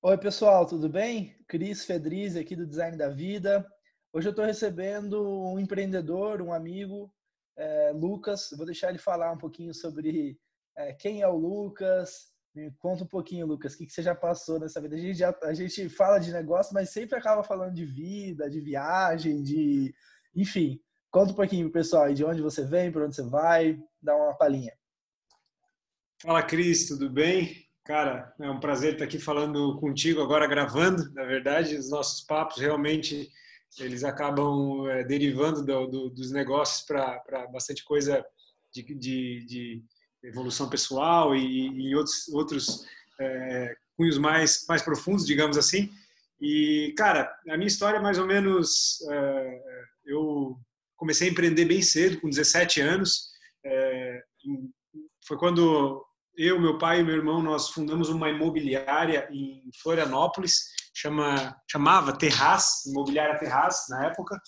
Oi, pessoal, tudo bem? Cris Fedriz aqui do Design da Vida. Hoje eu estou recebendo um empreendedor, um amigo, é, Lucas. Vou deixar ele falar um pouquinho sobre é, quem é o Lucas. Me conta um pouquinho, Lucas, o que, que você já passou nessa vida? A gente, já, a gente fala de negócio, mas sempre acaba falando de vida, de viagem, de. Enfim, conta um pouquinho, pessoal, de onde você vem, para onde você vai, dá uma palhinha. Fala, Cris, tudo bem? Cara, é um prazer estar aqui falando contigo agora, gravando. Na verdade, os nossos papos realmente eles acabam é, derivando do, do, dos negócios para bastante coisa de, de, de, evolução pessoal e, e outros, outros é, cunhos mais, mais profundos, digamos assim. E, cara, a minha história é mais ou menos. É, eu comecei a empreender bem cedo, com 17 anos. É, foi quando eu, meu pai e meu irmão, nós fundamos uma imobiliária em Florianópolis, chama, chamava Terraz, Imobiliária Terraz, na época,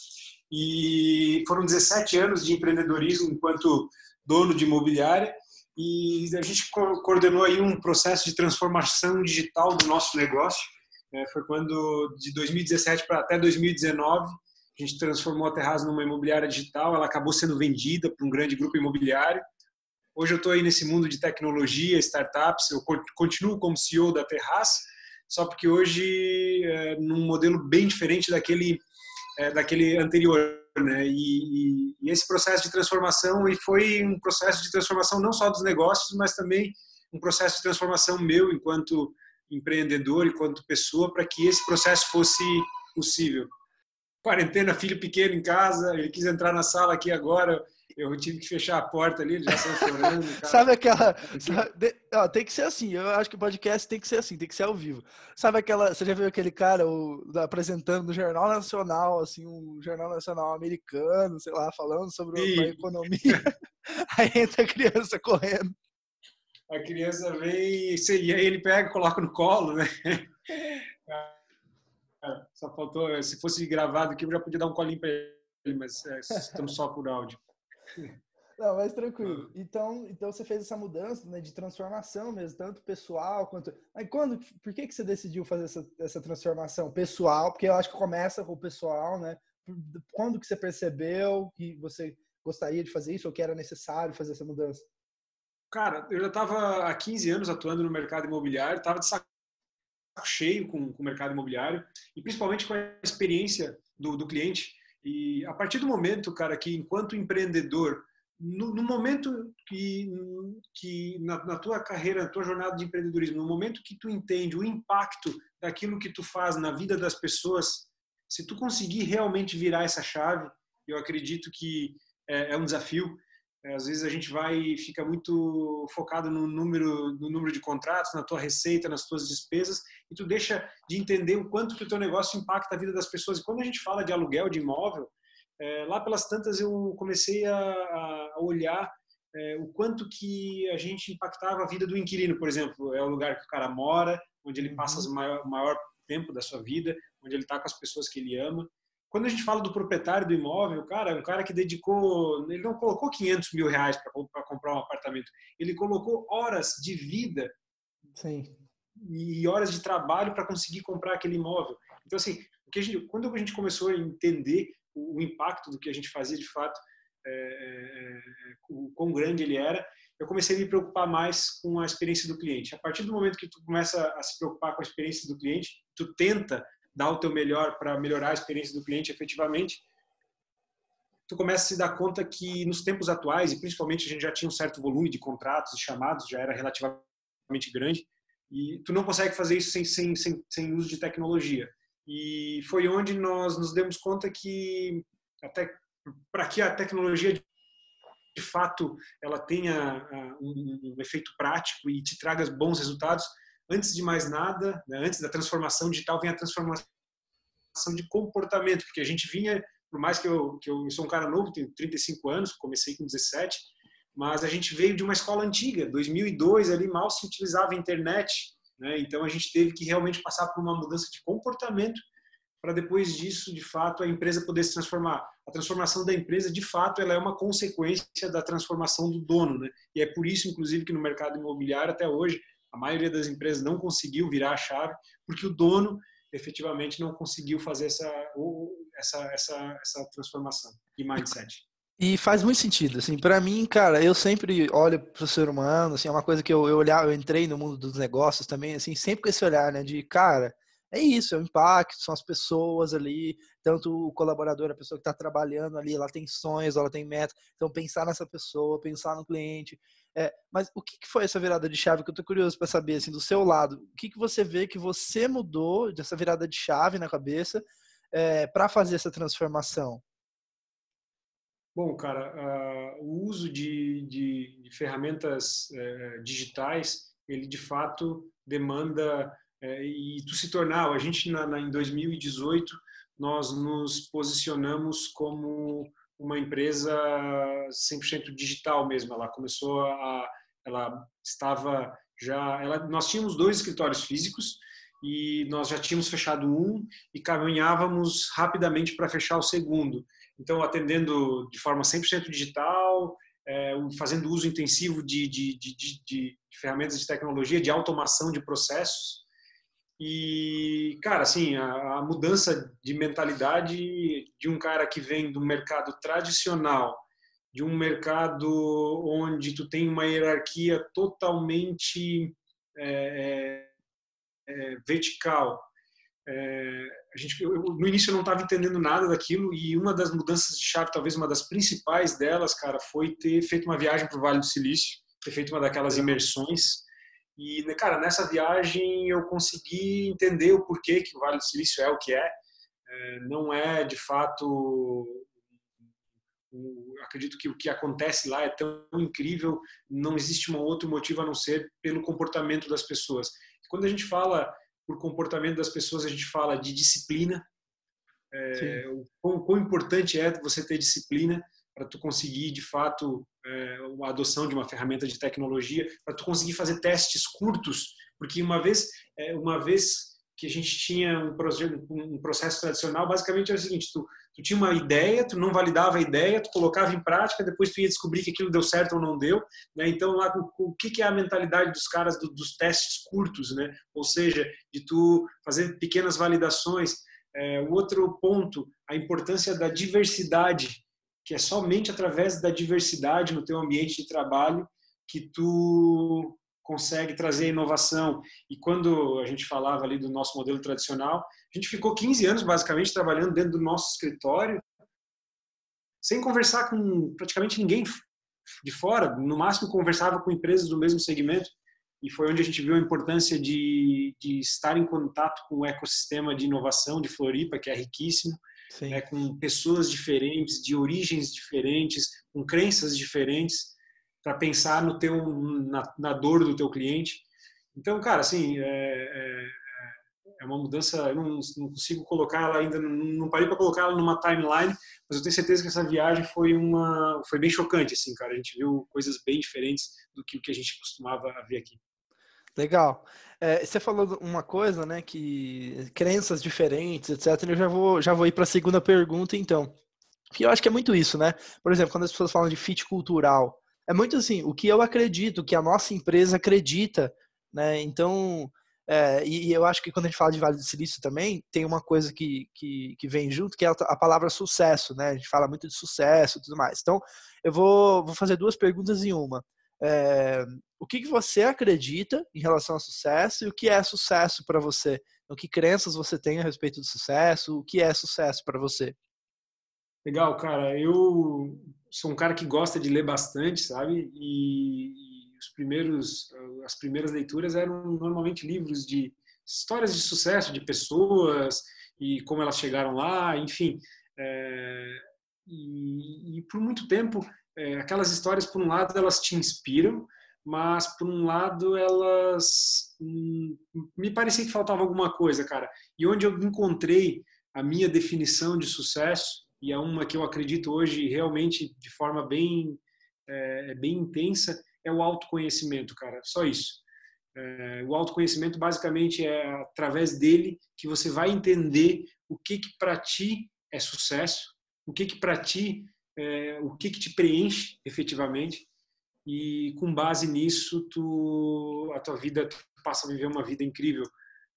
e foram 17 anos de empreendedorismo enquanto dono de imobiliária, e a gente coordenou aí um processo de transformação digital do nosso negócio, é, foi quando, de 2017 para até 2019, a gente transformou a Terraz numa imobiliária digital, ela acabou sendo vendida para um grande grupo imobiliário, Hoje eu estou aí nesse mundo de tecnologia, startups, eu continuo como CEO da Terraz, só porque hoje é num modelo bem diferente daquele é, daquele anterior, né? E, e, e, esse processo de transformação e foi um processo de transformação não só dos negócios, mas também um processo de transformação meu enquanto empreendedor, enquanto pessoa, para que esse processo fosse possível. Quarentena, filho pequeno em casa, ele quis entrar na sala aqui agora, eu tive que fechar a porta ali, já saiu chorando. sabe aquela. Sabe, ó, tem que ser assim, eu acho que o podcast tem que ser assim, tem que ser ao vivo. Sabe aquela. Você já viu aquele cara o, apresentando no Jornal Nacional, assim, um Jornal Nacional americano, sei lá, falando sobre a economia. aí entra a criança correndo. A criança vem e aí ele pega e coloca no colo, né? Só faltou, se fosse gravado aqui, eu já podia dar um colinho para ele, mas é, estamos só por áudio. Não, mas tranquilo. Ah. Então, então você fez essa mudança né, de transformação mesmo, tanto pessoal quanto. Mas quando, por que, que você decidiu fazer essa, essa transformação pessoal? Porque eu acho que começa com o pessoal, né? Quando que você percebeu que você gostaria de fazer isso ou que era necessário fazer essa mudança? Cara, eu já estava há 15 anos atuando no mercado imobiliário, estava de saco cheio com, com o mercado imobiliário e principalmente com a experiência do, do cliente e a partir do momento, cara, que enquanto empreendedor, no, no momento que, que na, na, tua carreira, na tua jornada de empreendedorismo, no momento que tu entende o impacto daquilo que tu faz na vida das pessoas, se tu conseguir realmente virar essa chave, eu acredito que é, é um desafio. É, às vezes a gente vai e fica muito focado no número, no número de contratos, na tua receita, nas tuas despesas, e tu deixa de entender o quanto que o teu negócio impacta a vida das pessoas. E quando a gente fala de aluguel de imóvel, é, lá pelas tantas eu comecei a, a olhar é, o quanto que a gente impactava a vida do inquilino, por exemplo. É o lugar que o cara mora, onde ele passa uhum. o maior, maior tempo da sua vida, onde ele está com as pessoas que ele ama. Quando a gente fala do proprietário do imóvel, cara, é um cara que dedicou, ele não colocou 500 mil reais para comprar um apartamento, ele colocou horas de vida Sim. e horas de trabalho para conseguir comprar aquele imóvel. Então, assim, a gente, quando a gente começou a entender o, o, impacto do que a gente fazia de fato, é, é, é, o quão grande ele era, eu comecei a me preocupar mais com a experiência do cliente. A partir do momento que tu começa a se preocupar com a experiência do cliente, tu tenta dar o teu melhor para melhorar a experiência do cliente efetivamente, tu começa a se dar conta que nos tempos atuais, e principalmente a gente já tinha um certo volume de contratos e chamados, já era relativamente grande, e tu não consegue fazer isso sem, sem, sem, sem uso de tecnologia. E foi onde nós nos demos conta que até para que a tecnologia de fato ela tenha um, um efeito prático e te traga bons resultados, antes de mais nada, né, antes da transformação digital, vem a transformação de comportamento, porque a gente vinha, por mais que eu, que eu sou um cara novo, tenho 35 anos, comecei com 17, mas a gente veio de uma escola antiga, 2002 ali mal se utilizava a internet, né? então a gente teve que realmente passar por uma mudança de comportamento para depois disso, de fato, a empresa poder se transformar. A transformação da empresa, de fato, ela é uma consequência da transformação do dono, né? E é por isso, inclusive, que no mercado imobiliário até hoje A maioria das empresas não conseguiu virar a chave porque o dono efetivamente não conseguiu fazer essa, essa, essa, essa transformação de mindset. E faz muito sentido, assim, para mim, cara, eu sempre olho para o ser humano, assim, é uma coisa que eu, eu olhar, eu entrei no mundo dos negócios também, assim, sempre com esse olhar, né, de, cara, é isso, é o impacto, são as pessoas ali, tanto o colaborador, a pessoa que está trabalhando ali, ela tem sonhos, ela tem metas, então pensar nessa pessoa, pensar no cliente. É, mas o que, que foi essa virada de chave que eu estou curioso para saber, assim, do seu lado, o que, que você vê que você mudou dessa virada de chave na cabeça é, para fazer essa transformação? Bom, cara, uh, o uso de, de, de ferramentas uh, digitais, ele de fato demanda uh, e tu se tornar, a gente na, na, em 2018 nós nos posicionamos como uma empresa 100% digital mesmo. Ela começou a, ela estava já, ela, nós tínhamos dois escritórios físicos e nós já tínhamos fechado um e caminhávamos rapidamente para fechar o segundo. Então, atendendo de forma 100% digital, é, fazendo uso intensivo de, de, de, de, ferramentas de tecnologia, de automação de processos. E, cara, assim, a, a mudança de mentalidade de um cara que vem do mercado tradicional, de um mercado onde tu tem uma hierarquia totalmente é, é, é vertical, é, a gente, eu, no início eu não estava entendendo nada daquilo e uma das mudanças de chave, talvez uma das principais delas, cara, foi ter feito uma viagem para o Vale do Silício, ter feito uma daquelas imersões e, cara, nessa viagem eu consegui entender o porquê que o Vale do Silício é o que é. é não é, de fato, acredito que o que acontece lá é tão incrível, não existe um outro motivo a não ser pelo comportamento das pessoas. Quando a gente fala por comportamento das pessoas, a gente fala de disciplina. É, o quão, quão, importante é você ter disciplina para tu conseguir, de fato, é, a adoção de uma ferramenta de tecnologia, para tu conseguir fazer testes curtos, porque uma vez, é, uma vez que a gente tinha um um processo tradicional, basicamente era o seguinte, tu, tu tinha uma ideia, tu não validava a ideia, tu colocava em prática, depois tu ia descobrir que aquilo deu certo ou não deu, né? Então lá o, o que é a mentalidade dos caras do, dos testes curtos, né? Ou seja, de tu fazer pequenas validações. É, o outro ponto, a importância da diversidade, que é somente através da diversidade no teu ambiente de trabalho que tu consegue trazer inovação. E quando a gente falava ali do nosso modelo tradicional, a gente ficou 15 anos basicamente trabalhando dentro do nosso escritório, sem conversar com praticamente ninguém de fora, no máximo conversava com empresas do mesmo segmento. E foi onde a gente viu a importância de, de estar em contato com o ecossistema de inovação de Floripa, que é riquíssimo, né, com pessoas diferentes, de origens diferentes, com crenças diferentes para pensar no teu na, na, dor do teu cliente. Então, cara, assim, é, é, é uma mudança. Eu não, não consigo colocar ela ainda, não, parei para colocar ela numa timeline, mas eu tenho certeza que essa viagem foi uma, foi bem chocante, assim, cara. A gente viu coisas bem diferentes do que o que a gente costumava ver aqui. Legal. É, você falou uma coisa, né, que crenças diferentes, etc. Eu já vou, já vou ir para a segunda pergunta, então. Que eu acho que é muito isso, né? Por exemplo, quando as pessoas falam de fit cultural, é muito assim, o que eu acredito, o que a nossa empresa acredita, né? Então, é, e, eu acho que quando a gente fala de Vale do Silício também, tem uma coisa que, que, que vem junto, que é a, a, palavra sucesso, né? A gente fala muito de sucesso e tudo mais. Então, eu vou, vou fazer duas perguntas em uma. É, o que, que você acredita em relação ao sucesso e o que é sucesso para você? O que crenças você tem a respeito do sucesso? O que é sucesso para você? Legal, cara. Eu sou um cara que gosta de ler bastante, sabe? E, e, os primeiros, as primeiras leituras eram normalmente livros de histórias de sucesso de pessoas e como elas chegaram lá, enfim. É, e, e, por muito tempo, é, aquelas histórias, por um lado, elas te inspiram, mas por um lado elas hum, me parecia que faltava alguma coisa, cara. E onde eu encontrei a minha definição de sucesso e é uma que eu acredito hoje realmente de forma bem é, bem intensa é o autoconhecimento, cara. Só isso. É, o autoconhecimento basicamente é através dele que você vai entender o que que para ti é sucesso, o que que para ti é, o que que te preenche efetivamente e com base nisso tu a tua vida passa a viver uma vida incrível.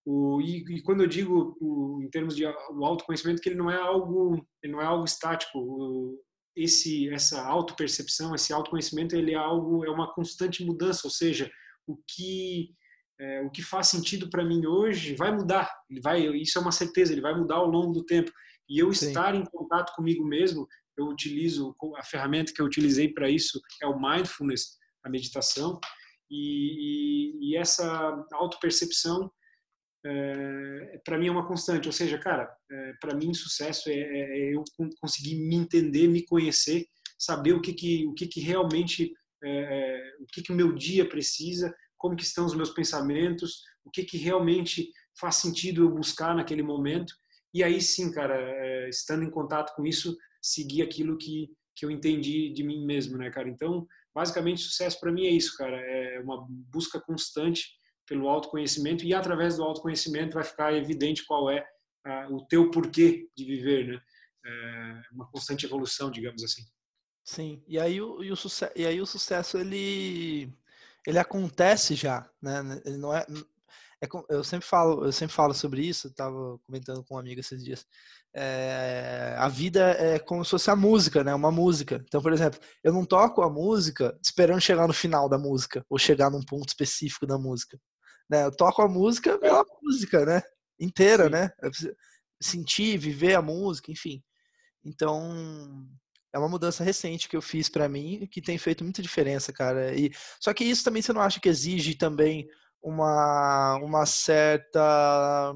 O, e, e, quando eu digo o, em termos de o autoconhecimento que ele não é algo ele não é algo estático o, esse essa autopercepção esse autoconhecimento ele é algo é uma constante mudança ou seja o que é, o que faz sentido para mim hoje vai mudar ele vai isso é uma certeza ele vai mudar ao longo do tempo e eu Sim. estar em contato comigo mesmo eu utilizo a ferramenta que eu utilizei para isso é o mindfulness a meditação e, e, e essa autopercepção é, para mim é uma constante. Ou seja, cara, é, para mim sucesso é, é, é, eu conseguir me entender, me conhecer, saber o que que o que que realmente é, o que que o meu dia precisa, como que estão os meus pensamentos, o que que realmente faz sentido eu buscar naquele momento. E aí sim, cara, estando em contato com isso, seguir aquilo que que eu entendi de mim mesmo, né, cara? Então, basicamente, sucesso para mim é isso, cara. É uma busca constante pelo autoconhecimento e através do autoconhecimento vai ficar evidente qual é o teu porquê de viver, né? É uma constante evolução, digamos assim. Sim. E aí o, e o sucesso, e aí o sucesso ele ele acontece já, né? Ele não é, é eu sempre falo, eu sempre falo sobre isso. Estava comentando com um amigo esses dias. É, a vida é como se fosse a música, né? Uma música. Então, por exemplo, eu não toco a música esperando chegar no final da música ou chegar num ponto específico da música. Né? Eu toco a música pela música, né? Inteira, Sim. né? Sentir, viver a música, enfim. Então, é uma mudança recente que eu fiz para mim que tem feito muita diferença, cara. E só que isso também você não acha que exige também uma uma certa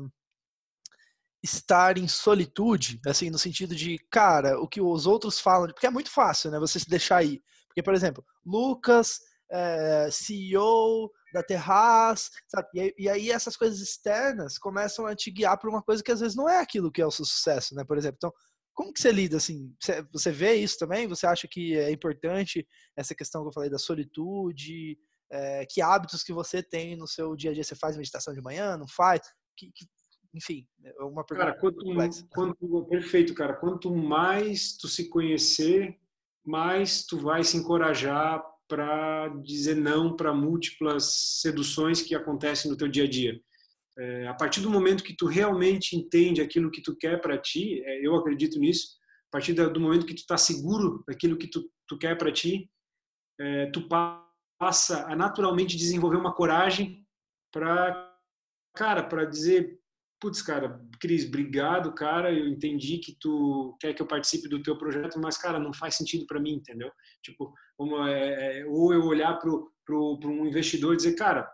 estar em solitude, assim, no sentido de, cara, o que os outros falam, porque é muito fácil, né, você se deixar aí. Porque, por exemplo, Lucas, é, eh, CEO da Terraz, sabe? E, e, aí essas coisas externas começam a te guiar para uma coisa que às vezes não é aquilo que é o seu sucesso, né? Por exemplo, então, como que você lida assim? Você, você vê isso também? Você acha que é importante essa questão que eu falei da solitude? É, que hábitos que você tem no seu dia a dia? Você faz meditação de manhã? Não faz? Que, que, enfim, é uma pergunta. Cara, quanto, quanto, perfeito, cara. Quanto mais tu se conhecer, mais tu vai se encorajar para dizer não para múltiplas seduções que acontecem no teu dia a dia. É, a partir do momento que tu realmente entende aquilo que tu quer para ti, é, eu acredito nisso. A partir do momento que tu está seguro daquilo que tu, tu quer para ti, é, tu passa a naturalmente desenvolver uma coragem para, cara, para dizer putz, cara, Cris, obrigado, cara, eu entendi que tu quer que eu participe do teu projeto, mas, cara, não faz sentido para mim, entendeu? Tipo, é, é, ou eu olhar para um investidor e dizer, cara,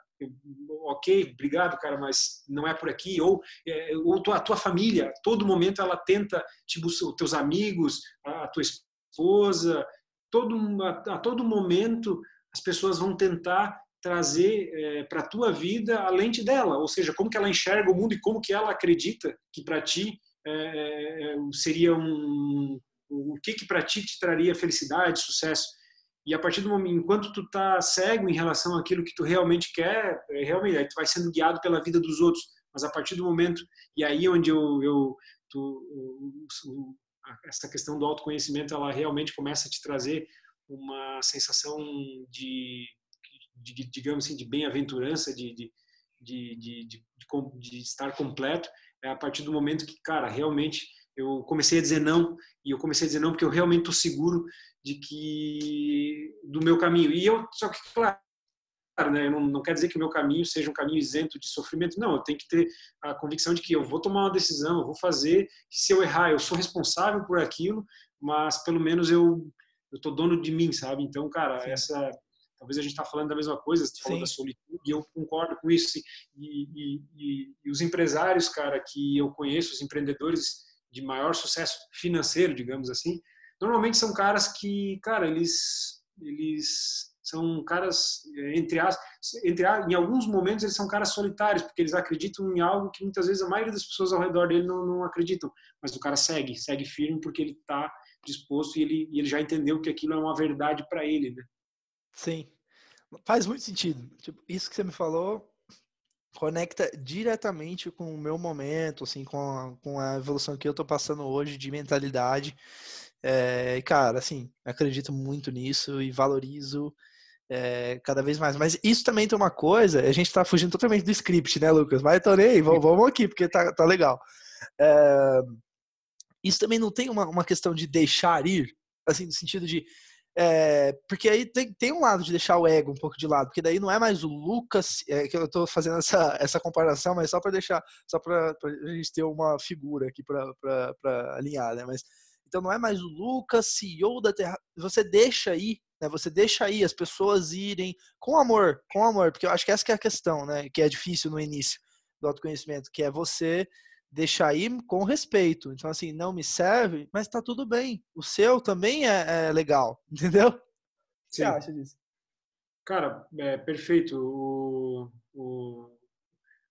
ok, obrigado, cara, mas não é por aqui, ou, é, ou tua, a tua família, todo momento ela tenta, tipo, os teus amigos, a, a tua esposa, todo, a, a todo momento as pessoas vão tentar trazer é, para a tua vida a lente dela, ou seja, como que ela enxerga o mundo e como que ela acredita que para ti é, seria um o que que para ti te traria felicidade, sucesso. E a partir do momento, enquanto tu tá cego em relação àquilo que tu realmente quer, é, realmente aí tu vai sendo guiado pela vida dos outros. Mas a partir do momento e aí onde eu, eu tu, essa questão do autoconhecimento ela realmente começa a te trazer uma sensação de de, digamos assim, de bem-aventurança, de, de, de, de, de estar completo, é a partir do momento que, cara, realmente eu comecei a dizer não, e eu comecei a dizer não porque eu realmente estou seguro de que do meu caminho. E eu, só que, claro, né, não, não quer dizer que o meu caminho seja um caminho isento de sofrimento, não, eu tenho que ter a convicção de que eu vou tomar uma decisão, eu vou fazer, se eu errar, eu sou responsável por aquilo, mas pelo menos eu eu tô dono de mim, sabe? Então, cara, Sim. essa Talvez a gente está falando da mesma coisa, você falou da solitude, e eu concordo com isso. E, e, e, os empresários, cara, que eu conheço, os empreendedores de maior sucesso financeiro, digamos assim, normalmente são caras que, cara, eles, eles são caras, eh, entre as, entre as, em alguns momentos eles são caras solitários, porque eles acreditam em algo que muitas vezes a maioria das pessoas ao redor dele não, não acreditam. Mas o cara segue, segue firme porque ele está disposto e ele, e ele já entendeu que aquilo é uma verdade para ele, né? Sim, faz muito sentido. Tipo, isso que você me falou conecta diretamente com o meu momento, assim, com a, com a evolução que eu tô passando hoje de mentalidade. É, cara, assim, acredito muito nisso e valorizo é, cada vez mais. Mas isso também tem uma coisa, a gente está fugindo totalmente do script, né, Lucas? Mas Tonei, vamos aqui, porque tá, tá legal. É, isso também não tem uma, uma questão de deixar ir, assim, no sentido de. É, porque aí tem, tem um lado de deixar o ego um pouco de lado, porque daí não é mais o Lucas, é, que eu estou fazendo essa, essa comparação, mas só para deixar, só para a gente ter uma figura aqui para alinhar, né? Mas então não é mais o Lucas, CEO da Terra. Você deixa aí, né? Você deixa aí as pessoas irem com amor, com amor, porque eu acho que essa que é a questão, né? Que é difícil no início do autoconhecimento, que é você deixar aí com respeito. Então, assim, não me serve, mas tá tudo bem. O seu também é, é legal, entendeu? O que você acha disso? Cara, é perfeito. O, o,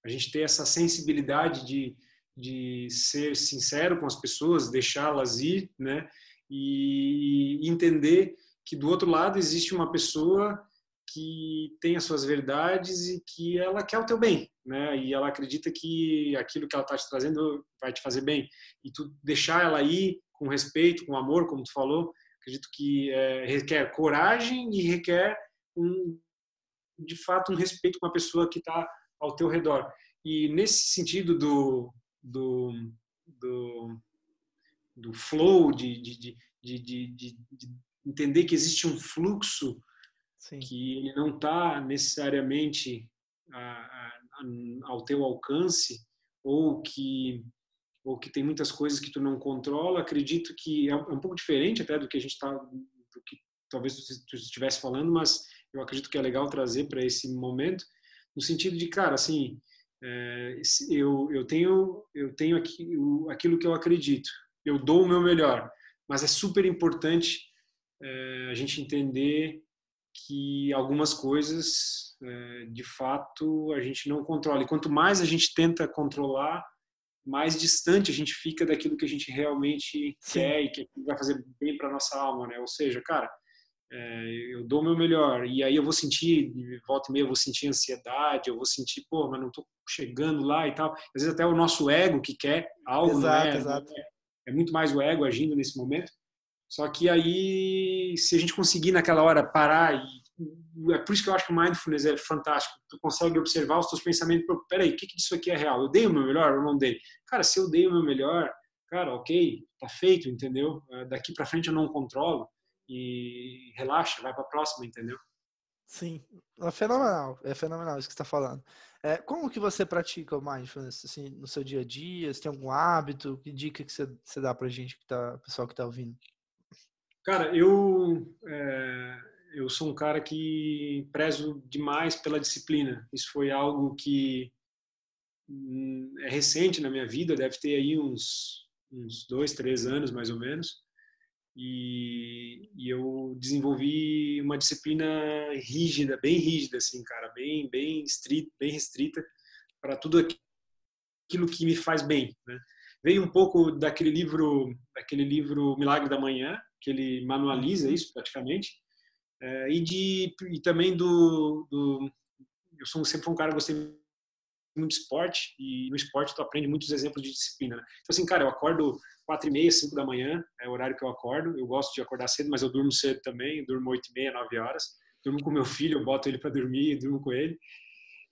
a gente ter essa sensibilidade de de ser sincero com as pessoas, deixá-las ir, né? E entender que do outro lado existe uma pessoa que tem as suas verdades e que ela quer o teu bem, né? E ela acredita que aquilo que ela está te trazendo vai te fazer bem. E tu deixar ela ir com respeito, com amor, como tu falou, acredito que é, requer coragem e requer um, de fato um respeito com a pessoa que está ao teu redor. E nesse sentido do do, do, do flow, de, de, de, de, entender que existe um fluxo Sim. que ele não está necessariamente a, a, ao teu alcance ou que ou que tem muitas coisas que tu não controla, acredito que é um é pouco diferente até do que a gente está, do que talvez tu estivesse falando, mas eu acredito que é legal trazer para esse momento, no sentido de, cara, assim, é, eu, eu tenho, eu tenho aqui, aquilo que eu acredito, eu dou o meu melhor, mas é super importante é, a gente entender que algumas coisas, é, de fato, a gente não controla. E quanto mais a gente tenta controlar, mais distante a gente fica daquilo que a gente realmente Sim. quer e que vai fazer bem para nossa alma, né? Ou seja, cara, é, eu dou o meu melhor e aí eu vou sentir volta e meia eu vou sentir ansiedade eu vou sentir pô mas não estou chegando lá e tal às vezes até o nosso ego que quer algo exato, né? exato. É, é muito mais o ego agindo nesse momento só que aí se a gente conseguir naquela hora parar e é por isso que eu acho que o mindfulness é fantástico tu consegue observar os teus pensamentos peraí o que que disso aqui é real eu dei o meu melhor ou não dei cara se eu dei o meu melhor cara ok tá feito entendeu é, daqui para frente eu não controlo e relaxa, vai para próxima, entendeu? Sim, é fenomenal, é fenomenal isso que está falando. É, como que você pratica o mindfulness assim, no seu dia a dia? Você tem algum hábito? Que dica que você, você dá para gente que tá, pessoal que está ouvindo? Cara, eu é, eu sou um cara que prezo demais pela disciplina. Isso foi algo que hum, é recente na minha vida, deve ter aí uns uns dois, três anos mais ou menos e, e, eu desenvolvi uma disciplina rígida, bem rígida, assim, cara, bem, bem estrita, bem restrita para tudo aquilo que me faz bem, né? Veio um pouco daquele livro, daquele livro Milagre da Manhã, que ele manualiza isso praticamente, é, e de e também do, do eu sou sempre um cara que gostei muito de esporte e no esporte tu aprende muitos exemplos de disciplina. Né? Então assim, cara, eu acordo quatro e meia, cinco da manhã, é o horário que eu acordo. Eu gosto de acordar cedo, mas eu durmo cedo também, durmo oito e meia, nove horas. Durmo com meu filho, eu boto ele para dormir, durmo com ele.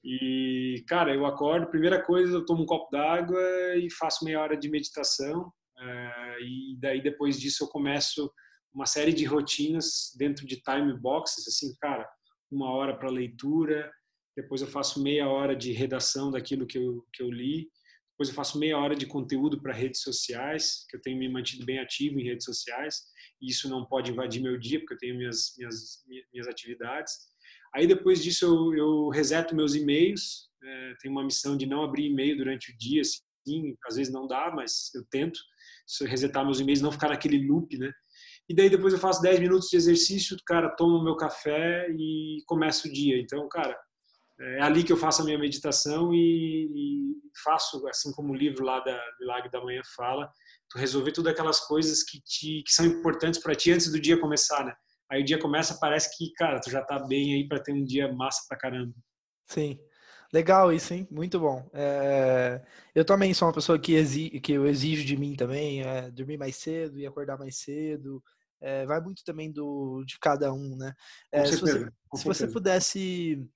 E, cara, eu acordo, primeira coisa, eu tomo um copo d'água e faço meia hora de meditação. Uh, e daí, depois disso, eu começo uma série de rotinas dentro de time boxes, assim, cara, uma hora para leitura, depois eu faço meia hora de redação daquilo que eu, que eu li, depois eu faço meia hora de conteúdo para redes sociais, que eu tenho me mantido bem ativo em redes sociais, e isso não pode invadir meu dia, porque eu tenho minhas, minhas, minhas atividades. Aí depois disso eu, eu reseto meus e-mails, é, tenho uma missão de não abrir e-mail durante o dia, assim, às vezes não dá, mas eu tento resetar meus e-mails, não ficar naquele loop, né? E daí depois eu faço 10 minutos de exercício, cara, tomo meu café e começo o dia. Então, cara, é ali que eu faço a minha meditação e, e faço, assim como o livro lá da Milagre da Manhã fala, tu resolver todas aquelas coisas que, te, que são importantes para ti antes do dia começar, né? Aí o dia começa, parece que, cara, tu já tá bem aí para ter um dia massa pra caramba. Sim. Legal isso, hein? Muito bom. É... Eu também sou uma pessoa que, exi... que eu exijo de mim também, é dormir mais cedo e acordar mais cedo, é, vai muito também do de cada um, né? É, se, você, se você pudesse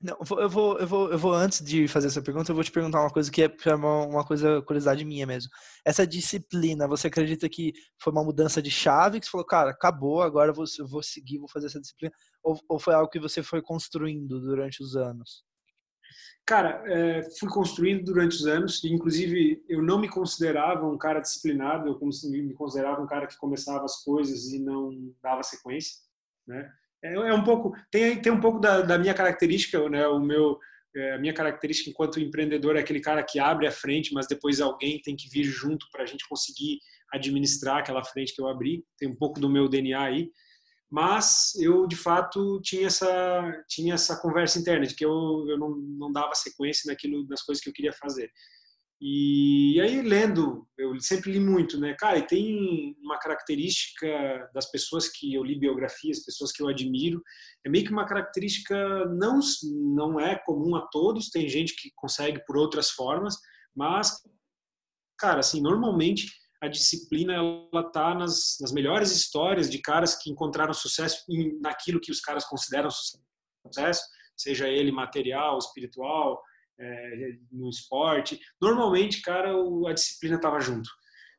não, eu vou, eu vou, eu vou antes de fazer essa pergunta, eu vou te perguntar uma coisa que é uma, uma coisa curiosidade minha mesmo. Essa disciplina, você acredita que foi uma mudança de chave que você falou, cara, acabou, agora eu vou, eu vou seguir, vou fazer essa disciplina, ou, ou foi algo que você foi construindo durante os anos? Cara, é, fui construindo durante os anos, inclusive eu não me considerava um cara disciplinado, eu me considerava um cara que começava as coisas e não dava sequência, né? É, é um pouco tem tem um pouco da, da minha característica, né? O meu é, a minha característica enquanto empreendedor é aquele cara que abre a frente, mas depois alguém tem que vir junto para a gente conseguir administrar aquela frente que eu abri. Tem um pouco do meu DNA aí mas eu de fato tinha essa tinha essa conversa interna de que eu, eu não, não dava sequência naquilo nas coisas que eu queria fazer. E, aí lendo eu sempre li muito né? Cara e tem uma característica das pessoas que eu li biografias pessoas que eu admiro é meio que uma característica não não é comum a todos tem gente que consegue por outras formas mas cara assim normalmente a disciplina ela tá nas, nas melhores histórias de caras que encontraram sucesso em, naquilo que os caras consideram sucesso, seja ele material, espiritual, é, no esporte. Normalmente, cara, a disciplina tava junto.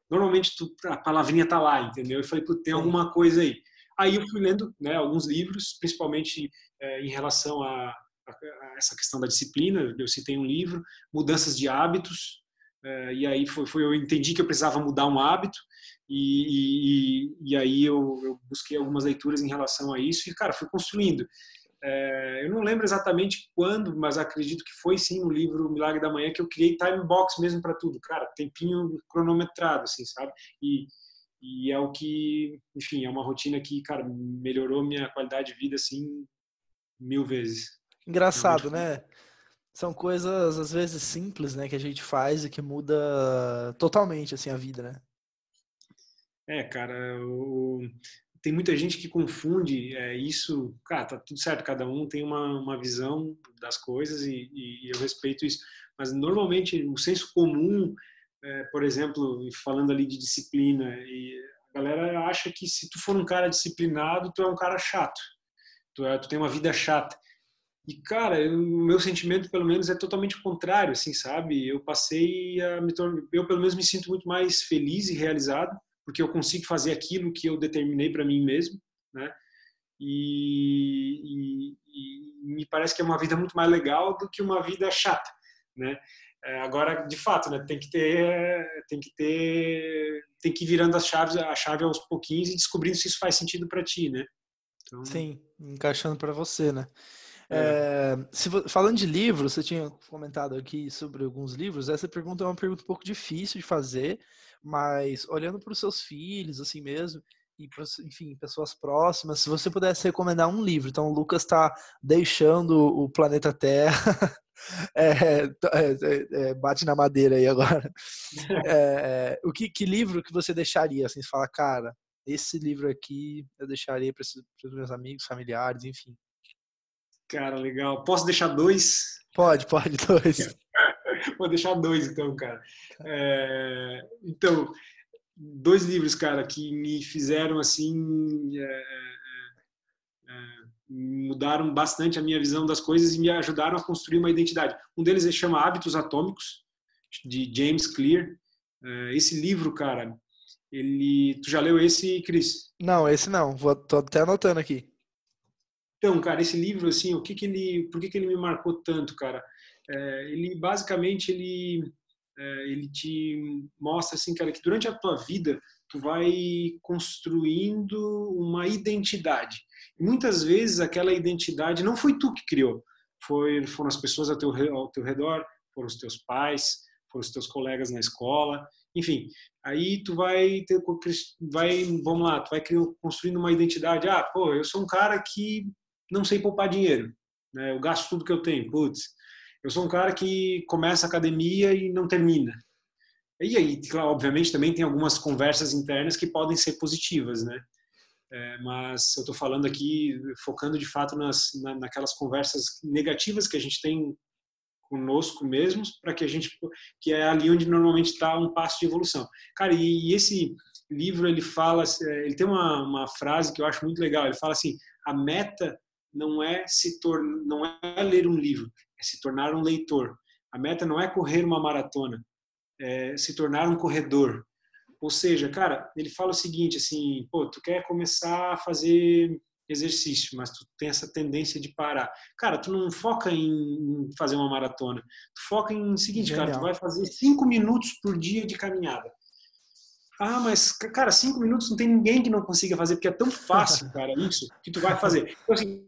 Normalmente tu, a palavrinha tá lá, entendeu? Eu falei, tem alguma coisa aí. Aí eu fui lendo né, alguns livros, principalmente é, em relação a, a, a essa questão da disciplina. Eu citei um livro, Mudanças de Hábitos, e aí foi, foi, eu entendi que eu precisava mudar um hábito e, e, e aí eu, eu, busquei algumas leituras em relação a isso e cara fui construindo. É, eu não lembro exatamente quando mas acredito que foi sim no livro Milagre da Manhã que eu criei time box mesmo para tudo. Cara tempinho cronometrado assim sabe? E, e é o que enfim é uma rotina que cara melhorou minha qualidade de vida assim mil vezes. Engraçado né são coisas às vezes simples, né, que a gente faz e que muda totalmente assim a vida, né? É, cara, o... tem muita gente que confunde é, isso. Cara, tá tudo certo, cada um tem uma, uma visão das coisas e, e eu respeito isso. Mas normalmente o senso comum, é, por exemplo, falando ali de disciplina, e a galera acha que se tu for um cara disciplinado, tu é um cara chato. Tu, é, tu tem uma vida chata. E, cara, o meu sentimento, pelo menos, é totalmente contrário, assim, sabe? Eu passei a me tornar... Eu, pelo menos, me sinto muito mais feliz e realizado, porque eu consigo fazer aquilo que eu determinei para mim mesmo, né? E, e, e, me parece que é uma vida muito mais legal do que uma vida chata, né? É, agora, de fato, né? Tem que ter... Tem que ter... Tem que ir virando as chaves, a chave aos pouquinhos e descobrindo se isso faz sentido para ti, né? Então... Sim, encaixando para você, né? É, se, falando de livros, você tinha comentado aqui sobre alguns livros. Essa pergunta é uma pergunta um pouco difícil de fazer, mas olhando para os seus filhos, assim mesmo, e para, enfim, pessoas próximas, se você pudesse recomendar um livro. Então, o Lucas está deixando o planeta Terra. É, é, é, bate na madeira aí agora. É, o que, que, livro que você deixaria? Assim, você fala, cara, esse livro aqui eu deixaria para os meus amigos, familiares, enfim. Cara, legal. Posso deixar dois? Pode, pode, dois. Vou deixar dois, então, cara. É, então, dois livros, cara, que me fizeram, assim, é, é, é, mudaram bastante a minha visão das coisas e me ajudaram a construir uma identidade. Um deles se chama Hábitos Atômicos, de James Clear. É, esse livro, cara, ele... Tu já leu esse, Cris? Não, esse não. Vou, tô até anotando aqui. Então, cara, esse livro, assim, o que que ele, por que que ele me marcou tanto, cara? É, ele basicamente ele é, ele te mostra assim, cara, que durante a tua vida tu vai construindo uma identidade. E muitas vezes aquela identidade não foi tu que criou, foi foram as pessoas ao teu ao teu redor, foram os teus pais, foram os teus colegas na escola, enfim. Aí tu vai ter, vai, vamos lá, tu vai construindo uma identidade. Ah, pô, eu sou um cara que não sei poupar dinheiro. Né? Eu gasto tudo que eu tenho. Putz, eu sou um cara que começa a academia e não termina. E aí, obviamente, também tem algumas conversas internas que podem ser positivas, né? É, mas eu estou falando aqui, focando de fato nas, na, naquelas conversas negativas que a gente tem conosco mesmos, para que a gente, que é ali onde normalmente está um passo de evolução. Cara, e, e esse livro ele fala, ele tem uma, uma frase que eu acho muito legal. Ele fala assim: a meta não é se tornar, não é ler um livro, é se tornar um leitor. A meta não é correr uma maratona, é se tornar um corredor. Ou seja, cara, ele fala o seguinte, assim, pô, tu quer começar a fazer exercício, mas tu tem essa tendência de parar. Cara, tu não foca em fazer uma maratona. Tu foca em seguinte, Genial. cara, tu vai fazer cinco minutos por dia de caminhada. Ah, mas, cara, cinco minutos não tem ninguém que não consiga fazer, porque é tão fácil, cara, isso, que tu vai fazer. Então, assim,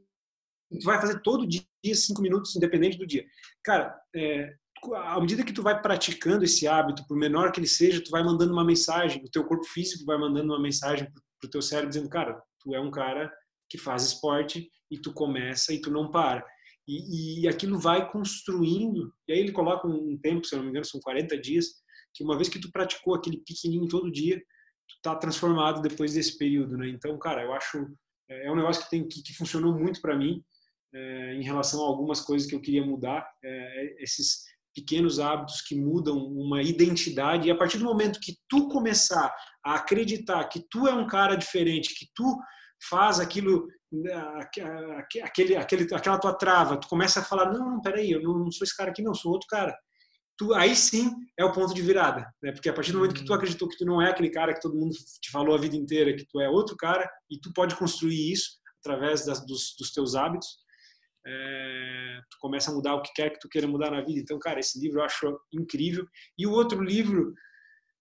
tu vai fazer todo dia cinco minutos, independente do dia. Cara, é, à medida que tu vai praticando esse hábito, por menor que ele seja, tu vai mandando uma mensagem, o teu corpo físico vai mandando uma mensagem pro teu cérebro dizendo, cara, tu é um cara que faz esporte e tu começa e tu não para. E, e aquilo vai construindo, e aí ele coloca um tempo, se eu não me engano, são 40 dias, que uma vez que tu praticou aquele pequenininho todo dia, tu tá transformado depois desse período, né? Então, cara, eu acho é, é um negócio que tem que, que funcionou muito para mim é, em relação a algumas coisas que eu queria mudar, é, esses pequenos hábitos que mudam uma identidade e a partir do momento que tu começar a acreditar que tu é um cara diferente, que tu faz aquilo né, aquele, aquele, aquela tua trava, tu começa a falar, não, não, peraí, eu não sou esse cara aqui, não, sou outro cara tu, aí sim é o ponto de virada, né? Porque a partir do momento que tu uhum. acreditou que tu não é aquele cara que todo mundo te falou a vida inteira, que tu é outro cara e tu pode construir isso através das, dos, dos, teus hábitos, é, tu começa a mudar o que quer que tu queira mudar na vida. Então, cara, esse livro eu acho incrível. E o outro livro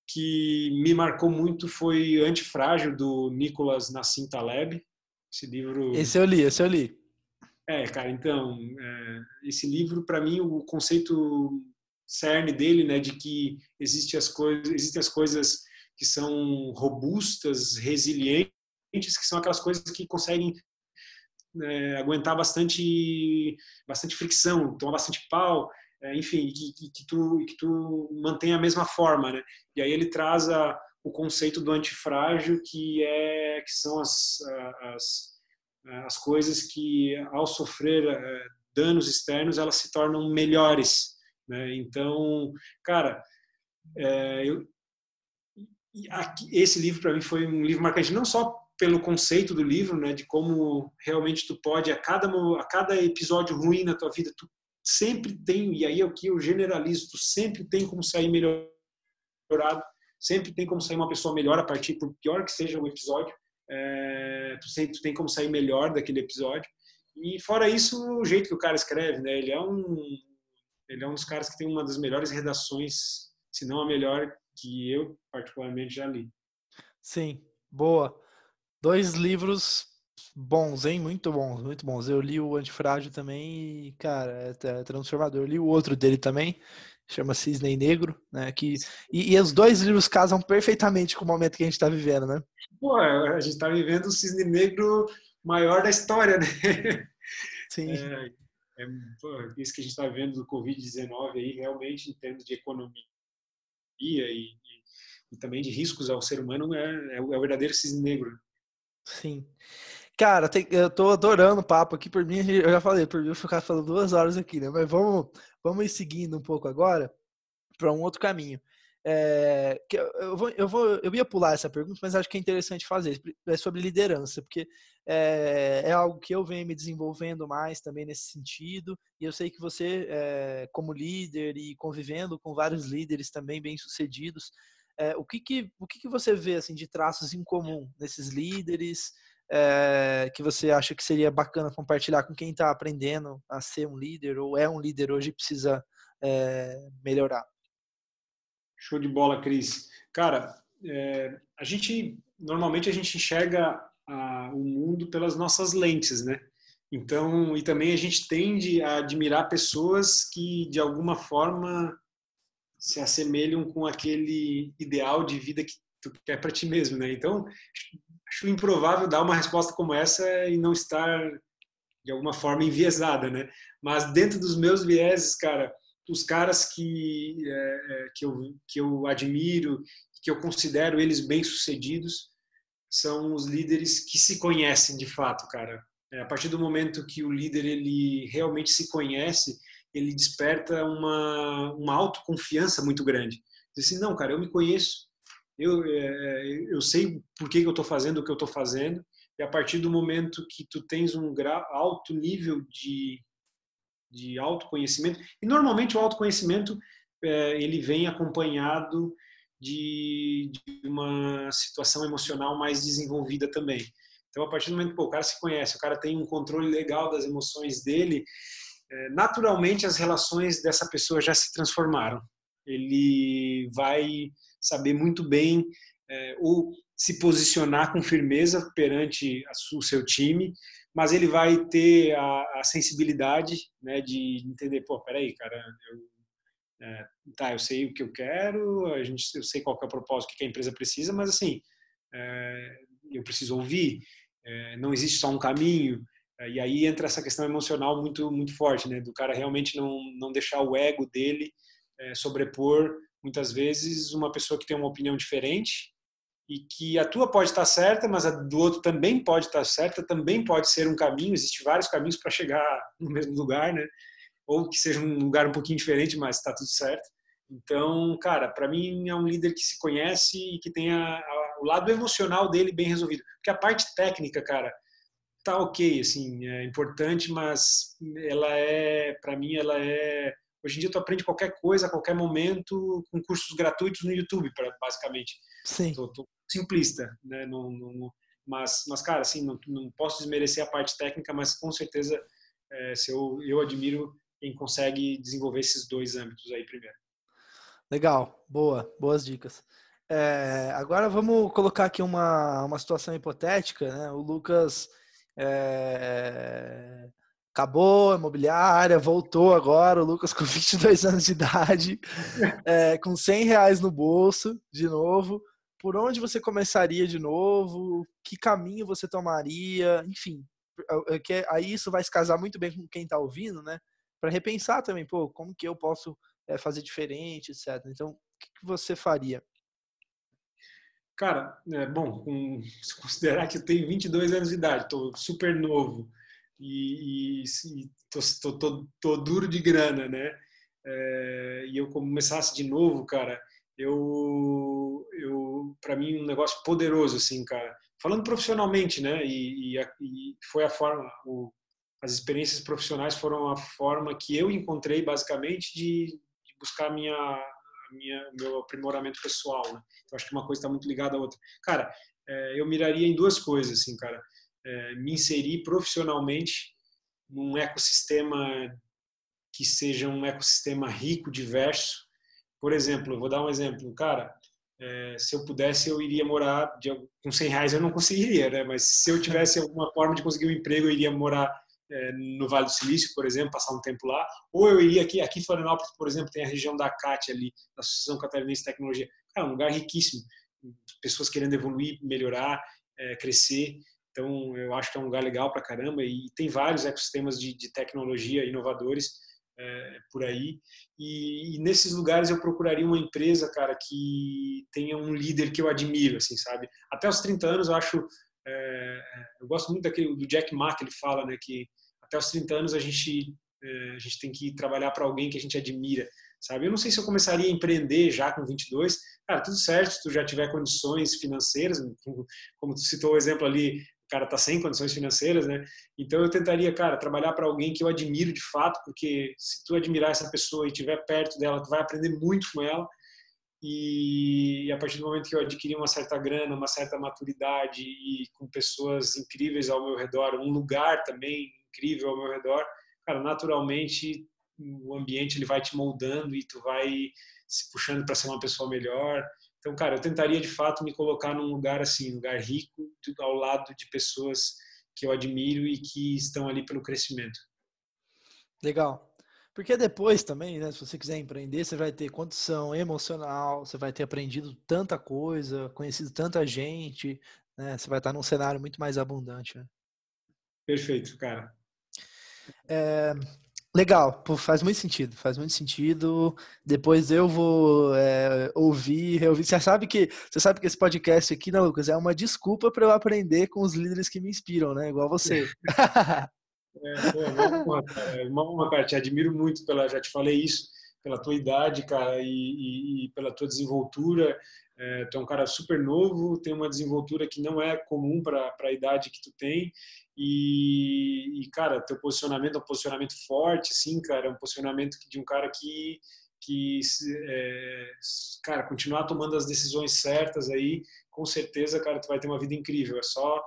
que me marcou muito foi Antifrágil do Nicolas Nassim Taleb. Esse livro. Esse eu li, esse eu li. É, cara, então, é, esse livro, para mim, o conceito cerne dele, né, de que existe as coisas, existem as coisas que são robustas, resilientes, que são aquelas coisas que conseguem é, aguentar bastante, bastante fricção, tomar bastante pau, é, enfim, que, que, tu, que tu mantém a mesma forma, né? E aí ele traz a, o conceito do antifrágil, que é que são as, as, as coisas que ao sofrer é, danos externos elas se tornam melhores né? Então, cara, é, eu, esse livro para mim foi um livro marcante não só pelo conceito do livro, né, de como realmente tu pode a cada a cada episódio ruim na tua vida, tu sempre tem e aí é o que eu generalizo, tu sempre tem como sair melhorado, sempre tem como sair uma pessoa melhor a partir por pior que seja o episódio, é, tu sempre tu tem como sair melhor daquele episódio. E fora isso, o jeito que o cara escreve, né? Ele é um ele é um dos caras que tem uma das melhores redações, se não a melhor que eu particularmente já li. Sim, boa. Dois livros bons, hein? Muito bons, muito bons. Eu li o Antifrágil também e, cara, é, é transformador. Eu li o outro dele também, chama Cisne Negro, né? Que, e, e, os dois livros casam perfeitamente com o momento que a gente está vivendo, né? Pô, a gente está vivendo o Cisne Negro maior da história, né? Sim. É, é, isso que a gente está vendo do Covid-19 aí, realmente, em termos de economia e, e, e, também de riscos ao ser humano, é, é, o, é o verdadeiro cisne negro. Sim. Cara, tem, eu tô adorando o papo aqui. Por mim, eu já falei, por mim eu ficar falando duas horas aqui, né? Mas vamos, vamos ir seguindo um pouco agora para um outro caminho. É, que eu, vou, eu, vou, eu ia pular essa pergunta, mas acho que é interessante fazer. É sobre liderança, porque é, é, algo que eu venho me desenvolvendo mais também nesse sentido. E eu sei que você, é, como líder e convivendo com vários líderes também bem-sucedidos, é, o, que, que, o que, que você vê assim, de traços em comum nesses líderes é, que você acha que seria bacana compartilhar com quem está aprendendo a ser um líder ou é um líder hoje e precisa é, melhorar? Show de bola, Cris. Cara, a gente normalmente a gente enxerga a, o mundo pelas nossas lentes, né? Então, e também a gente tende a admirar pessoas que de alguma forma se assemelham com aquele ideal de vida que tu quer para ti mesmo, né? Então, acho improvável dar uma resposta como essa e não estar de alguma forma enviesada, né? Mas dentro dos meus vieses, cara, os caras que, é, é, que, eu, que eu admiro, que eu considero eles bem-sucedidos, são os líderes que se conhecem de fato, cara. É, a partir do momento que o líder ele realmente se conhece, ele desperta uma, uma autoconfiança muito grande. Diz assim, não, cara, eu me conheço, eu, é, eu sei por que, que eu estou fazendo o que eu estou fazendo, e a partir do momento que tu tens um grau, alto nível de, de autoconhecimento, e normalmente o autoconhecimento é, ele vem acompanhado de, de, uma situação emocional mais desenvolvida também. Então, a partir do momento que o cara se conhece, o cara tem um controle legal das emoções dele, é, naturalmente as relações dessa pessoa já se transformaram. Ele vai saber muito bem é, ou se posicionar com firmeza perante o seu time, mas ele vai ter a, a sensibilidade né, de entender, pô, peraí, cara, eu, é, tá, eu sei o que eu quero, a gente, eu sei qual é o propósito que a empresa precisa, mas assim, é, eu preciso ouvir, é, não existe só um caminho, é, e aí entra essa questão emocional muito muito forte, né, do cara realmente não não deixar o ego dele é, sobrepor muitas vezes uma pessoa que tem uma opinião diferente e que a tua pode estar certa, mas a do outro também pode estar certa, também pode ser um caminho, existe vários caminhos para chegar no mesmo lugar, né? Ou que seja um lugar um pouquinho diferente, mas está tudo certo. Então, cara, para mim é um líder que se conhece e que tem a, a, o lado emocional dele bem resolvido. Porque a parte técnica, cara, tá ok, assim, é importante, mas ela é, para mim, ela é Hoje em dia tu aprende qualquer coisa, a qualquer momento, com cursos gratuitos no YouTube, basicamente. Sim. Tô, tô simplista, né? Não, não, mas, mas, cara, assim, não, não posso desmerecer a parte técnica, mas com certeza é, se eu, eu admiro quem consegue desenvolver esses dois âmbitos aí primeiro. Legal, boa, boas dicas. É, agora vamos colocar aqui uma, uma situação hipotética, né? O Lucas é, acabou a imobiliária, voltou agora, o Lucas com 22 anos de idade, é, com 100 reais no bolso, de novo. Por onde você começaria de novo? Que caminho você tomaria? Enfim, é, é aí isso vai se casar muito bem com quem está ouvindo, né? Para repensar também, pô, como que eu posso é, fazer diferente, etc. Então, o que, que você faria? Cara, é, bom, com, se considerar que eu tenho 22 anos de idade, estou super novo, e, e tô, duro de grana, né? É, e eu começasse de novo, cara, eu, eu para mim um negócio poderoso, assim, cara. Falando profissionalmente, né? E, e, e foi a forma, o, as experiências profissionais foram a forma que eu encontrei, basicamente, de, de buscar minha, minha, meu aprimoramento pessoal, né? Eu acho que uma coisa está muito ligada à outra. Cara, é, eu miraria em duas coisas, assim, cara é, me inserir profissionalmente num ecossistema que seja um ecossistema rico, diverso. Por exemplo, vou dar um exemplo, cara, é, se eu pudesse eu iria morar de, com 100 reais eu não conseguiria, né? Mas se eu tivesse alguma forma de conseguir um emprego, eu iria morar no Vale do Silício, por exemplo, passar um tempo lá, ou eu iria aqui, aqui em Florianópolis, por exemplo, tem a região da CAT ali, da Associação Catarinense de Tecnologia, cara, um lugar riquíssimo, pessoas querendo evoluir, melhorar, é, crescer. Então, eu acho que é um lugar legal para caramba e tem vários ecossistemas de, de tecnologia inovadores é, por aí. E, e, nesses lugares eu procuraria uma empresa, cara, que tenha um líder que eu admiro, assim, sabe? Até os 30 anos eu acho, é, eu gosto muito daquele do Jack Ma que ele fala, né, que até os 30 anos a gente é, a gente tem que trabalhar para alguém que a gente admira, sabe? Eu não sei se eu começaria a empreender já com 22, cara, tudo certo, se tu já tiver condições financeiras, como tu citou o exemplo ali, cara tá sem condições financeiras, né? Então eu tentaria, cara, trabalhar para alguém que eu admiro de fato, porque se tu admirar essa pessoa e estiver perto dela, tu vai aprender muito com ela. E a partir do momento que eu adquiri uma certa grana, uma certa maturidade e com pessoas incríveis ao meu redor, um lugar também incrível ao meu redor, cara, naturalmente o ambiente ele vai te moldando e tu vai se puxando para ser uma pessoa melhor. Então, cara, eu tentaria de fato me colocar num lugar assim, um lugar rico, ao lado de pessoas que eu admiro e que estão ali pelo crescimento. Legal. Porque depois também, né, se você quiser empreender, você vai ter condição emocional, você vai ter aprendido tanta coisa, conhecido tanta gente, né, você vai estar num cenário muito mais abundante. Né? Perfeito, cara. É, Legal, faz muito sentido, faz muito sentido. Depois eu vou é, ouvir, reouvir. Você sabe que você sabe que esse podcast aqui, né, Lucas, é uma desculpa para eu aprender com os líderes que me inspiram, né? Igual você. É, uma, cara. uma cara. Te admiro muito pela, já te falei isso. pela tua idade, cara, e, e, e pela tua desenvoltura. É, tu é um cara super novo, tem uma desenvoltura que não é comum para a idade que tu tem. E, e, cara, teu posicionamento é um posicionamento forte, sim, cara, é um posicionamento de um cara que, que é, cara, continuar tomando as decisões certas aí, com certeza, cara, tu vai ter uma vida incrível. É só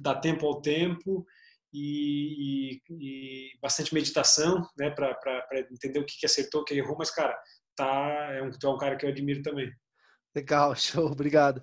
dar tempo ao tempo e, e, e bastante meditação, né, para entender o que, que acertou, o que errou. Mas, cara, tá, é um, tu é um cara que eu admiro também. Legal, show, obrigado.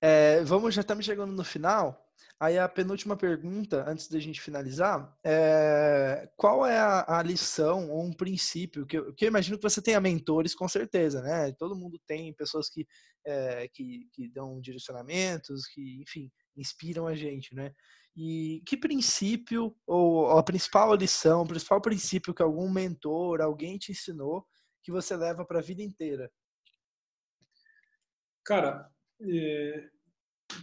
É, vamos, já estamos chegando no final. Aí a penúltima pergunta, antes da gente finalizar, é qual é a, a lição ou um princípio que eu, que eu, imagino que você tenha mentores com certeza, né? Todo mundo tem pessoas que, é, que, que dão direcionamentos, que, enfim, inspiram a gente, né? E que princípio ou a principal lição, o principal princípio que algum mentor, alguém te ensinou que você leva para a vida inteira? Cara, é,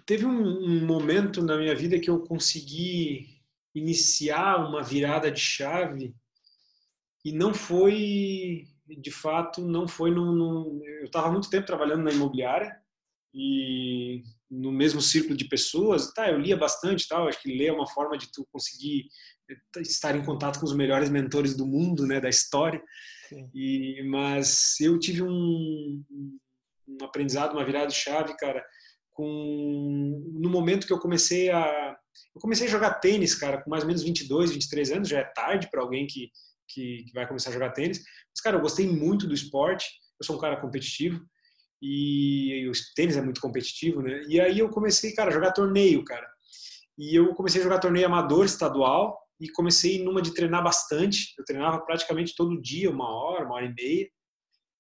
teve um, um, momento na minha vida que eu consegui iniciar uma virada de chave e não foi, de fato, não foi no, eu estava muito tempo trabalhando na imobiliária e no mesmo círculo de pessoas, tá, eu lia bastante, tal, acho que ler é uma forma de tu conseguir estar em contato com os melhores mentores do mundo, né, da história. Sim. E mas eu tive um, um aprendizado, uma virada de chave, cara, com no momento que eu comecei a eu comecei a jogar tênis, cara, com mais ou menos 22, 23 anos, já é tarde para alguém que, que, que vai começar a jogar tênis. Mas cara, eu gostei muito do esporte. Eu sou um cara competitivo e, e o tênis é muito competitivo, né? E aí eu comecei, cara, a jogar torneio, cara. E eu comecei a jogar torneio amador estadual e comecei numa de treinar bastante. Eu treinava praticamente todo dia, uma hora, uma hora e meia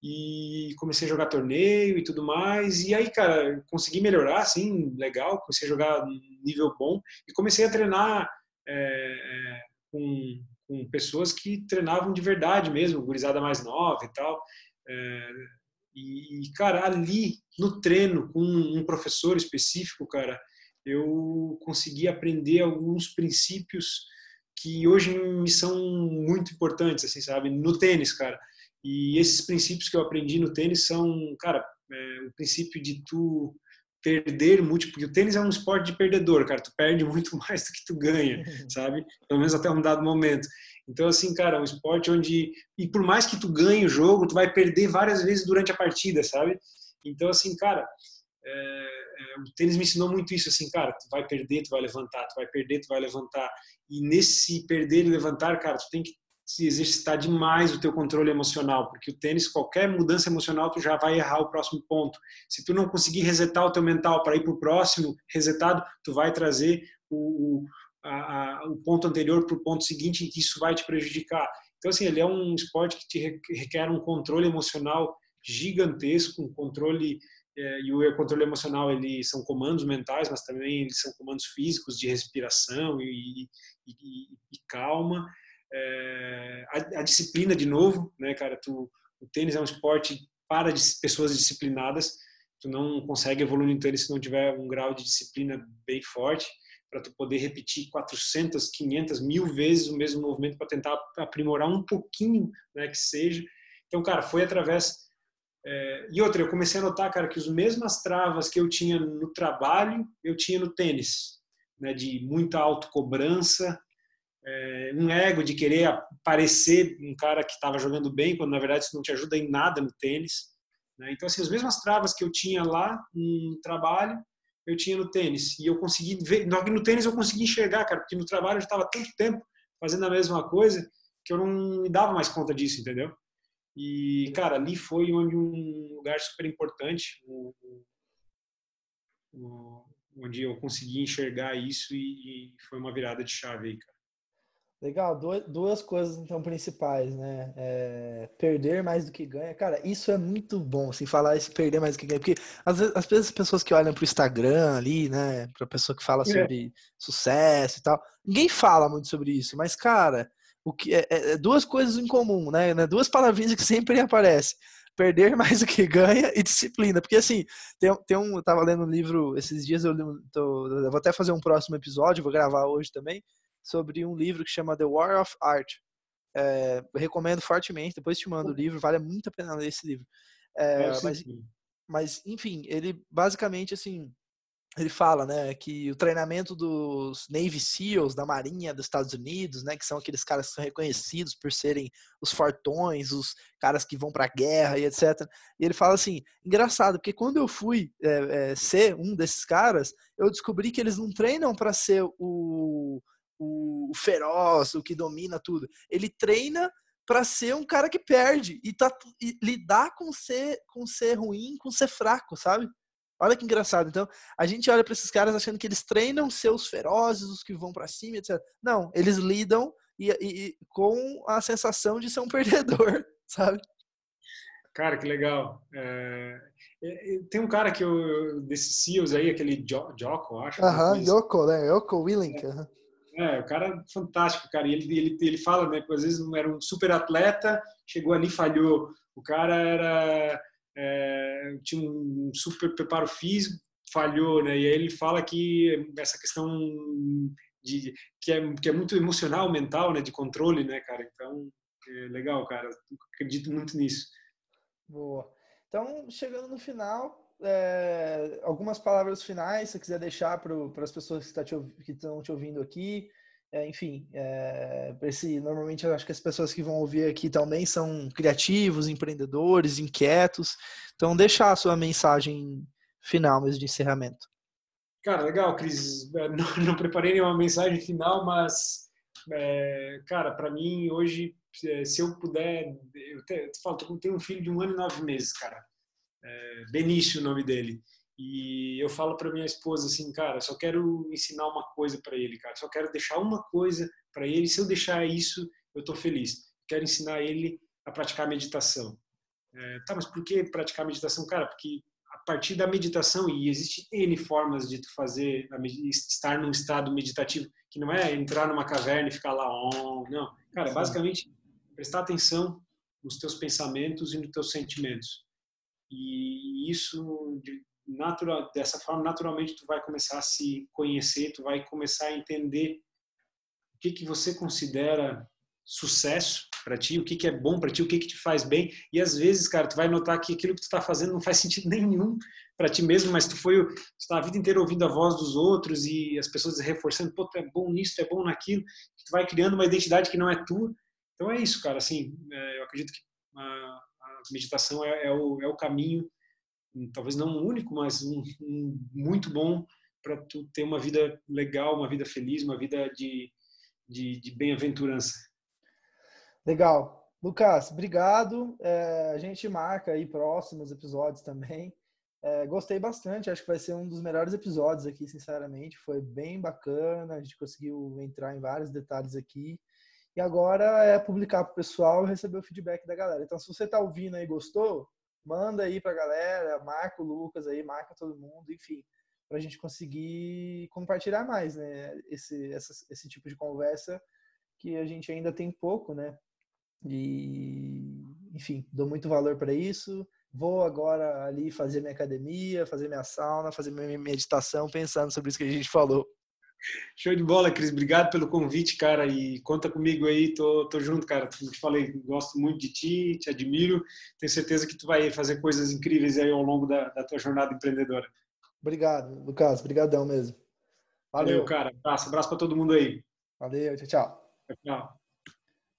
e comecei a jogar torneio e tudo mais. E aí, cara, consegui melhorar, assim, legal. Comecei a jogar nível bom e comecei a treinar é, com, com pessoas que treinavam de verdade mesmo, gurizada mais nova e tal. É, e, cara, ali no treino, com um professor específico, cara, eu consegui aprender alguns princípios que hoje me são muito importantes, assim, sabe? No tênis, cara e esses princípios que eu aprendi no tênis são, cara, é, o princípio de tu perder muito, porque o tênis é um esporte de perdedor, cara, tu perde muito mais do que tu ganha, sabe? Pelo menos até um dado momento. Então, assim, cara, é um esporte onde, e por mais que tu ganhe o jogo, tu vai perder várias vezes durante a partida, sabe? Então, assim, cara, é, é, o tênis me ensinou muito isso, assim, cara, tu vai perder, tu vai levantar, tu vai perder, tu vai levantar. E nesse perder e levantar, cara, tu tem que se exercitar demais o teu controle emocional, porque o tênis, qualquer mudança emocional, tu já vai errar o próximo ponto. Se tu não conseguir resetar o teu mental para ir para o próximo resetado, tu vai trazer o, a, a, o ponto anterior para o ponto seguinte e isso vai te prejudicar. Então, assim, ele é um esporte que te requer um controle emocional gigantesco, um controle é, e o controle emocional ele são comandos mentais, mas também eles são comandos físicos de respiração e, e, e, e calma é, a, a, disciplina de novo, né, cara? Tu, o tênis é um esporte para pessoas disciplinadas. Tu não consegue evoluir no tênis se não tiver um grau de disciplina bem forte para tu poder repetir 400, 500, mil vezes o mesmo movimento para tentar aprimorar um pouquinho, né, que seja. Então, cara, foi através é, e outra, eu comecei a notar, cara, que as mesmas travas que eu tinha no trabalho, eu tinha no tênis, né, de muita autocobrança, é, um ego de querer parecer um cara que estava jogando bem, quando na verdade isso não te ajuda em nada no tênis. Né? Então, assim, as mesmas travas que eu tinha lá no trabalho, eu tinha no tênis. E eu consegui ver, no tênis eu consegui enxergar, cara, porque no trabalho eu estava tanto tempo fazendo a mesma coisa que eu não me dava mais conta disso, entendeu? E, cara, ali foi onde um lugar super importante, onde eu consegui enxergar isso e, foi uma virada de chave aí, cara. Legal, duas, coisas então principais, né? É, perder mais do que ganha. Cara, isso é muito bom, assim, falar esse perder mais do que ganha. Porque às vezes, às vezes as pessoas que olham para o Instagram ali, né? Para pessoa que fala é. sobre é. sucesso e tal, ninguém fala muito sobre isso. Mas, cara, o que é, é, é duas coisas em comum, né? né? Duas palavrinhas que sempre aparecem. Perder mais do que ganha e disciplina. Porque assim, tem, tem um. Eu tava lendo um livro esses dias, eu, tô, eu vou até fazer um próximo episódio, vou gravar hoje também sobre um livro que chama The War of Art, É, recomendo fortemente, depois te mando o livro, vale muito a pena ler esse livro. É, mas, mas, enfim, ele basicamente assim ele fala, né, que o treinamento dos Navy SEALs da Marinha dos Estados Unidos, né, que são aqueles caras que são reconhecidos por serem os fortões, os caras que vão para a guerra e etc. E ele fala assim, engraçado, porque quando eu fui é, é, ser um desses caras, eu descobri que eles não treinam para ser o, o, o feroz, o que domina tudo. Ele treina para ser um cara que perde e, tá, e lidar com ser com ser ruim, com ser fraco, sabe? Olha que engraçado. Então, a gente olha para esses caras achando que eles treinam seus ferozes, os que vão para cima, etc. Não, eles lidam e, e, com a sensação de ser um perdedor, sabe? Cara, que legal. É, tem um cara que eu, desses CEOs aí, aquele Joko, acho. Aham, uh Yoko, né? Yoko Willink. É, é, o cara é fantástico, cara. E ele, ele, ele fala, né, que às vezes era um super atleta, chegou ali falhou. O cara era é, tinha um super preparo físico, falhou, né? E aí ele fala que essa questão de que é, que é muito emocional, mental, né? De controle, né, cara? Então, é legal, cara. Acredito muito nisso. Boa. Então, chegando no final, é, algumas palavras finais, se quiser deixar para as pessoas que, tá te, estão te ouvindo aqui, é, enfim, é, esse, normalmente eu acho que as pessoas que vão ouvir aqui também são criativos, empreendedores, inquietos. Então, deixar a sua mensagem final mesmo de encerramento. Cara, legal, Cris. É, não, não preparei nenhuma mensagem final, mas, é, cara, para mim, hoje, é, se eu puder. Eu, te, eu falo, eu tenho um filho de um ano e nove meses, cara. É, Benício, o nome dele. E eu falo para minha esposa assim, cara, só quero ensinar uma coisa para ele, cara. Só quero deixar uma coisa para ele. Se eu deixar isso, eu tô feliz. Quero ensinar ele a praticar meditação. É, tá, mas por que praticar meditação, cara? Porque a partir da meditação e existe n formas de tu fazer estar num estado meditativo que não é entrar numa caverna e ficar lá on, não. Cara, é basicamente prestar atenção nos teus pensamentos e nos teus sentimentos. E isso natural, dessa forma, naturalmente, tu vai começar a se conhecer, tu vai começar a entender o que, que você considera sucesso para ti, o que, que é bom para ti, o que, que te faz bem. E às vezes, cara, tu vai notar que aquilo que tu está fazendo não faz sentido nenhum para ti mesmo, mas tu foi está a vida inteira ouvindo a voz dos outros e as pessoas reforçando, pô, tu é bom nisso, tu é bom naquilo, tu vai criando uma identidade que não é tua. Então é isso, cara. Assim, é, eu acredito que a, a meditação é, é, o, é o caminho talvez não um único, mas um, um muito bom para tu ter uma vida legal, uma vida feliz, uma vida de, de, de bem-aventurança. Legal. Lucas, obrigado. É, a gente marca aí próximos episódios também. É, gostei bastante, acho que vai ser um dos melhores episódios aqui, sinceramente. Foi bem bacana, a gente conseguiu entrar em vários detalhes aqui. E agora é publicar para o pessoal e receber o feedback da galera. Então, se você está ouvindo aí e gostou, manda aí pra galera, marca o Lucas aí, marca todo mundo, enfim, pra gente conseguir compartilhar mais, né? Esse, essa, esse tipo de conversa que a gente ainda tem pouco, né? E, enfim, dou muito valor para isso. Vou agora ali fazer minha academia, fazer minha sauna, fazer minha meditação, pensando sobre isso que a gente falou. Show de bola, Cris. Obrigado pelo convite, cara. E conta comigo aí, tô, tô junto, cara. Como te falei, gosto muito de ti, te admiro. Tenho certeza que tu vai fazer coisas incríveis aí ao longo da, da tua jornada empreendedora. Obrigado, Lucas. Obrigadão mesmo. Valeu, Valeu cara. Abraço, abraço para todo mundo aí. Valeu, tchau, tchau. Tchau.